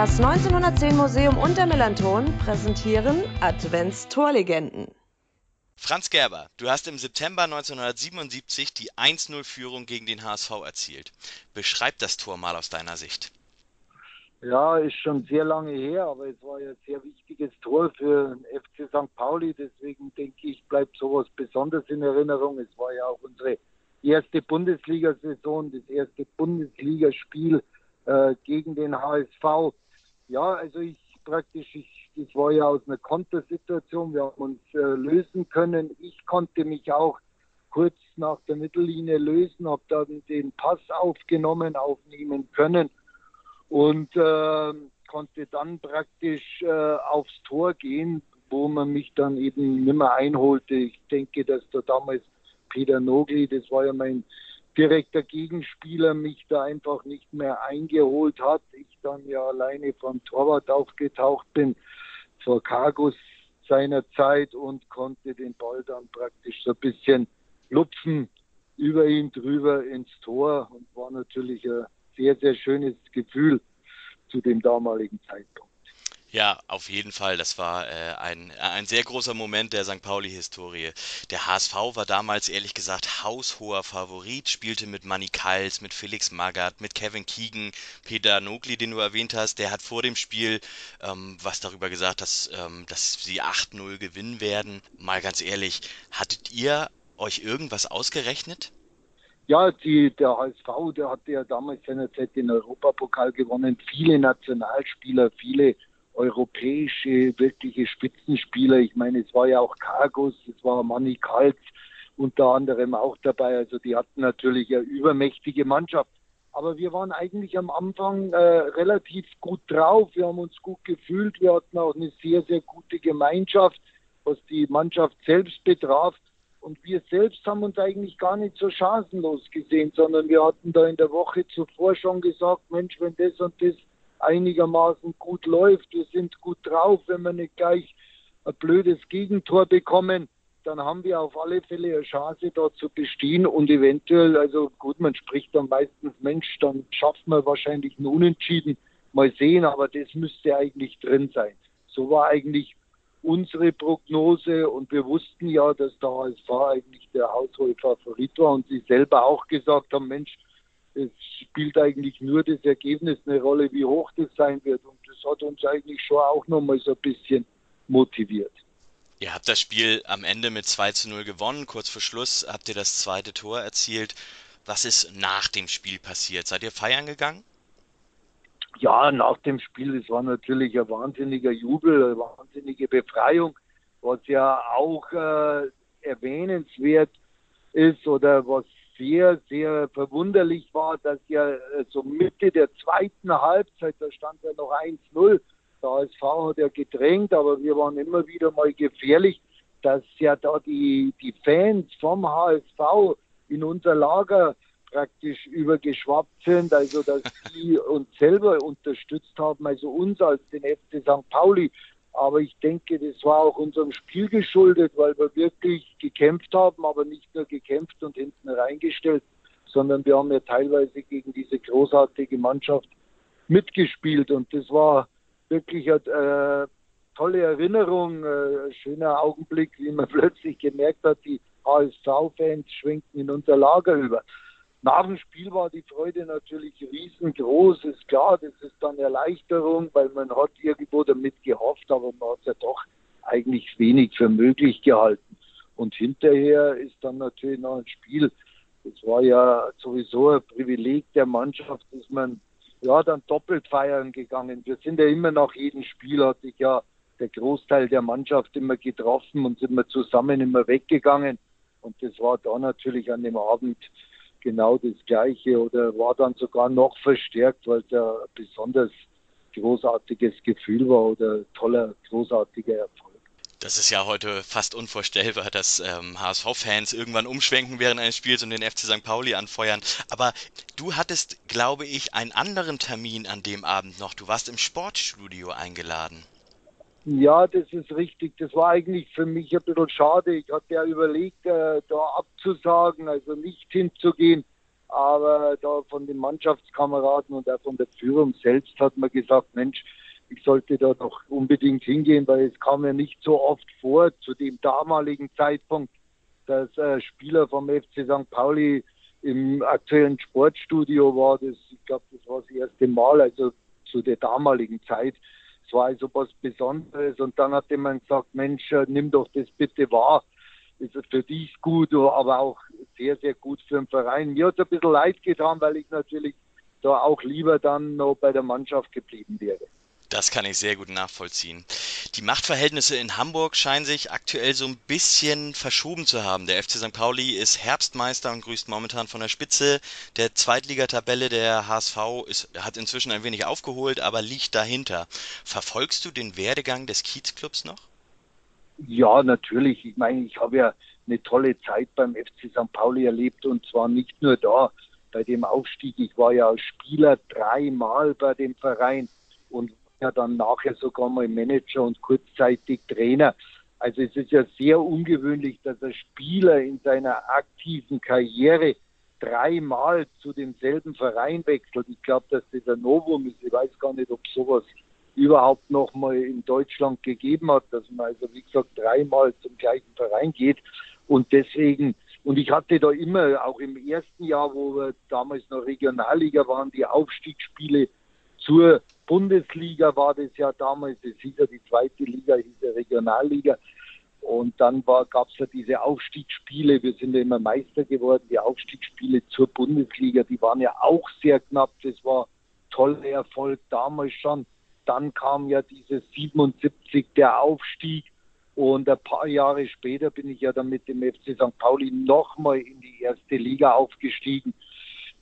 Das 1910 Museum und der Melanton präsentieren Advents-Torlegenden. Franz Gerber, du hast im September 1977 die 1-0-Führung gegen den HSV erzielt. Beschreib das Tor mal aus deiner Sicht. Ja, ist schon sehr lange her, aber es war ja ein sehr wichtiges Tor für den FC St. Pauli. Deswegen denke ich, bleibt sowas besonders in Erinnerung. Es war ja auch unsere erste Bundesliga-Saison, das erste Bundesligaspiel äh, gegen den HSV. Ja, also ich praktisch, ich, das war ja aus einer Kontersituation. Wir haben uns äh, lösen können. Ich konnte mich auch kurz nach der Mittellinie lösen, habe dann den Pass aufgenommen, aufnehmen können und äh, konnte dann praktisch äh, aufs Tor gehen, wo man mich dann eben nimmer einholte. Ich denke, dass da damals Peter Nogli, das war ja mein direkter Gegenspieler, mich da einfach nicht mehr eingeholt hat. Ich dann ja alleine vom Torwart aufgetaucht bin, vor Cargus seiner Zeit und konnte den Ball dann praktisch so ein bisschen lupfen über ihn drüber ins Tor und war natürlich ein sehr, sehr schönes Gefühl zu dem damaligen Zeitpunkt. Ja, auf jeden Fall. Das war äh, ein, ein sehr großer Moment der St. Pauli-Historie. Der HSV war damals ehrlich gesagt haushoher Favorit, spielte mit Manny Kals, mit Felix Magath, mit Kevin Keegan, Peter Nogli, den du erwähnt hast. Der hat vor dem Spiel ähm, was darüber gesagt, dass, ähm, dass sie 8-0 gewinnen werden. Mal ganz ehrlich, hattet ihr euch irgendwas ausgerechnet? Ja, die, der HSV, der hatte ja damals seinerzeit den Europapokal gewonnen. Viele Nationalspieler, viele europäische, wirkliche Spitzenspieler. Ich meine, es war ja auch Cargus, es war Manny Kaltz unter anderem auch dabei. Also die hatten natürlich eine übermächtige Mannschaft. Aber wir waren eigentlich am Anfang äh, relativ gut drauf. Wir haben uns gut gefühlt. Wir hatten auch eine sehr, sehr gute Gemeinschaft, was die Mannschaft selbst betraf. Und wir selbst haben uns eigentlich gar nicht so chancenlos gesehen, sondern wir hatten da in der Woche zuvor schon gesagt, Mensch, wenn das und das einigermaßen gut läuft, wir sind gut drauf, wenn wir nicht gleich ein blödes Gegentor bekommen, dann haben wir auf alle Fälle eine Chance, dort zu bestehen und eventuell, also gut, man spricht dann meistens, Mensch, dann schaffen wir wahrscheinlich einen Unentschieden. Mal sehen, aber das müsste eigentlich drin sein. So war eigentlich unsere Prognose und wir wussten ja, dass der HSV eigentlich der Hausholfavorit war und sie selber auch gesagt haben, Mensch, es spielt eigentlich nur das Ergebnis eine Rolle, wie hoch das sein wird und das hat uns eigentlich schon auch nochmal so ein bisschen motiviert. Ihr habt das Spiel am Ende mit 2 zu 0 gewonnen. Kurz vor Schluss habt ihr das zweite Tor erzielt. Was ist nach dem Spiel passiert? Seid ihr feiern gegangen? ja, nach dem Spiel, es war natürlich ein wahnsinniger Jubel, eine wahnsinnige Befreiung, was ja auch äh, erwähnenswert ist oder was sehr, sehr verwunderlich war, dass ja äh, so Mitte der zweiten Halbzeit, da stand ja noch 1-0, der HSV hat ja gedrängt, aber wir waren immer wieder mal gefährlich, dass ja da die, die Fans vom HSV in unser Lager praktisch übergeschwappt sind, also dass die uns selber unterstützt haben, also uns als den FC St. Pauli. Aber ich denke, das war auch unserem Spiel geschuldet, weil wir wirklich gekämpft haben, aber nicht nur gekämpft und hinten reingestellt, sondern wir haben ja teilweise gegen diese großartige Mannschaft mitgespielt und das war wirklich eine äh, tolle Erinnerung, äh, schöner Augenblick, wie man plötzlich gemerkt hat, die HSV-Fans schwenken in unser Lager über. Nach dem Spiel war die Freude natürlich riesengroß, ist klar, das ist dann Erleichterung, weil man hat irgendwo damit gehofft, aber man hat ja doch eigentlich wenig für möglich gehalten. Und hinterher ist dann natürlich noch ein Spiel, das war ja sowieso ein Privileg der Mannschaft, dass man ja dann doppelt feiern gegangen. Wir sind ja immer nach jedem Spiel, hat sich ja der Großteil der Mannschaft immer getroffen und sind wir zusammen immer weggegangen. Und das war da natürlich an dem Abend genau das Gleiche oder war dann sogar noch verstärkt, weil es ein besonders großartiges Gefühl war oder toller, großartiger Erfolg. Das ist ja heute fast unvorstellbar, dass ähm, HSV-Fans irgendwann umschwenken während eines Spiels und den FC St. Pauli anfeuern. Aber du hattest, glaube ich, einen anderen Termin an dem Abend noch. Du warst im Sportstudio eingeladen. Ja, das ist richtig. Das war eigentlich für mich ein bisschen schade. Ich hatte ja überlegt, äh, da abzusagen, also nicht hinzugehen. aber da von den Mannschaftskameraden und auch von der Führung selbst hat man gesagt, Mensch, ich sollte da doch unbedingt hingehen, weil es kam ja nicht so oft vor zu dem damaligen Zeitpunkt, dass äh, Spieler vom FC St. Pauli im aktuellen Sportstudio war. Das, ich glaube, das war das erste Mal, also zu der damaligen Zeit. Es war also was Besonderes und dann hat jemand gesagt, Mensch, äh, nimm doch das bitte wahr. Ist für dich gut, aber auch sehr, sehr gut für den Verein. Mir hat es ein bisschen leid getan, weil ich natürlich da auch lieber dann noch bei der Mannschaft geblieben wäre. Das kann ich sehr gut nachvollziehen. Die Machtverhältnisse in Hamburg scheinen sich aktuell so ein bisschen verschoben zu haben. Der FC St. Pauli ist Herbstmeister und grüßt momentan von der Spitze der Zweitligatabelle. Der HSV ist, hat inzwischen ein wenig aufgeholt, aber liegt dahinter. Verfolgst du den Werdegang des Kiezclubs noch? Ja, natürlich. Ich meine, ich habe ja eine tolle Zeit beim FC St. Pauli erlebt und zwar nicht nur da bei dem Aufstieg. Ich war ja als Spieler dreimal bei dem Verein und ja dann nachher sogar mal Manager und kurzzeitig Trainer. Also es ist ja sehr ungewöhnlich, dass ein Spieler in seiner aktiven Karriere dreimal zu demselben Verein wechselt. Ich glaube, dass das ein Novum ist. Ich weiß gar nicht, ob sowas überhaupt noch mal in Deutschland gegeben hat, dass man also wie gesagt dreimal zum gleichen Verein geht und deswegen und ich hatte da immer auch im ersten Jahr, wo wir damals noch Regionalliga waren, die Aufstiegsspiele zur Bundesliga war das ja damals, es hieß ja die zweite Liga, hieß ja Regionalliga. Und dann gab es ja diese Aufstiegsspiele, wir sind ja immer Meister geworden, die Aufstiegsspiele zur Bundesliga, die waren ja auch sehr knapp, das war toller Erfolg damals schon. Dann kam ja dieses 77 der Aufstieg und ein paar Jahre später bin ich ja dann mit dem FC St. Pauli nochmal in die erste Liga aufgestiegen.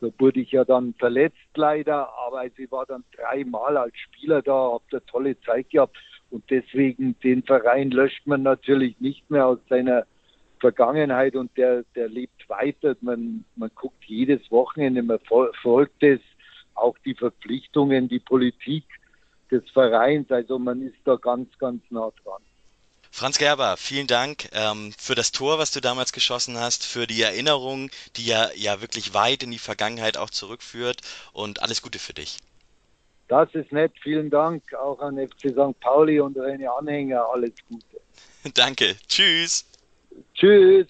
Da wurde ich ja dann verletzt leider, aber also ich war dann dreimal als Spieler da, habe eine tolle Zeit gehabt und deswegen den Verein löscht man natürlich nicht mehr aus seiner Vergangenheit und der, der lebt weiter. Man, man guckt jedes Wochenende, man folgt es, auch die Verpflichtungen, die Politik des Vereins. Also man ist da ganz, ganz nah dran. Franz Gerber, vielen Dank ähm, für das Tor, was du damals geschossen hast, für die Erinnerung, die ja, ja wirklich weit in die Vergangenheit auch zurückführt und alles Gute für dich. Das ist nett, vielen Dank auch an FC St. Pauli und seine Anhänger, alles Gute. Danke, tschüss. Tschüss.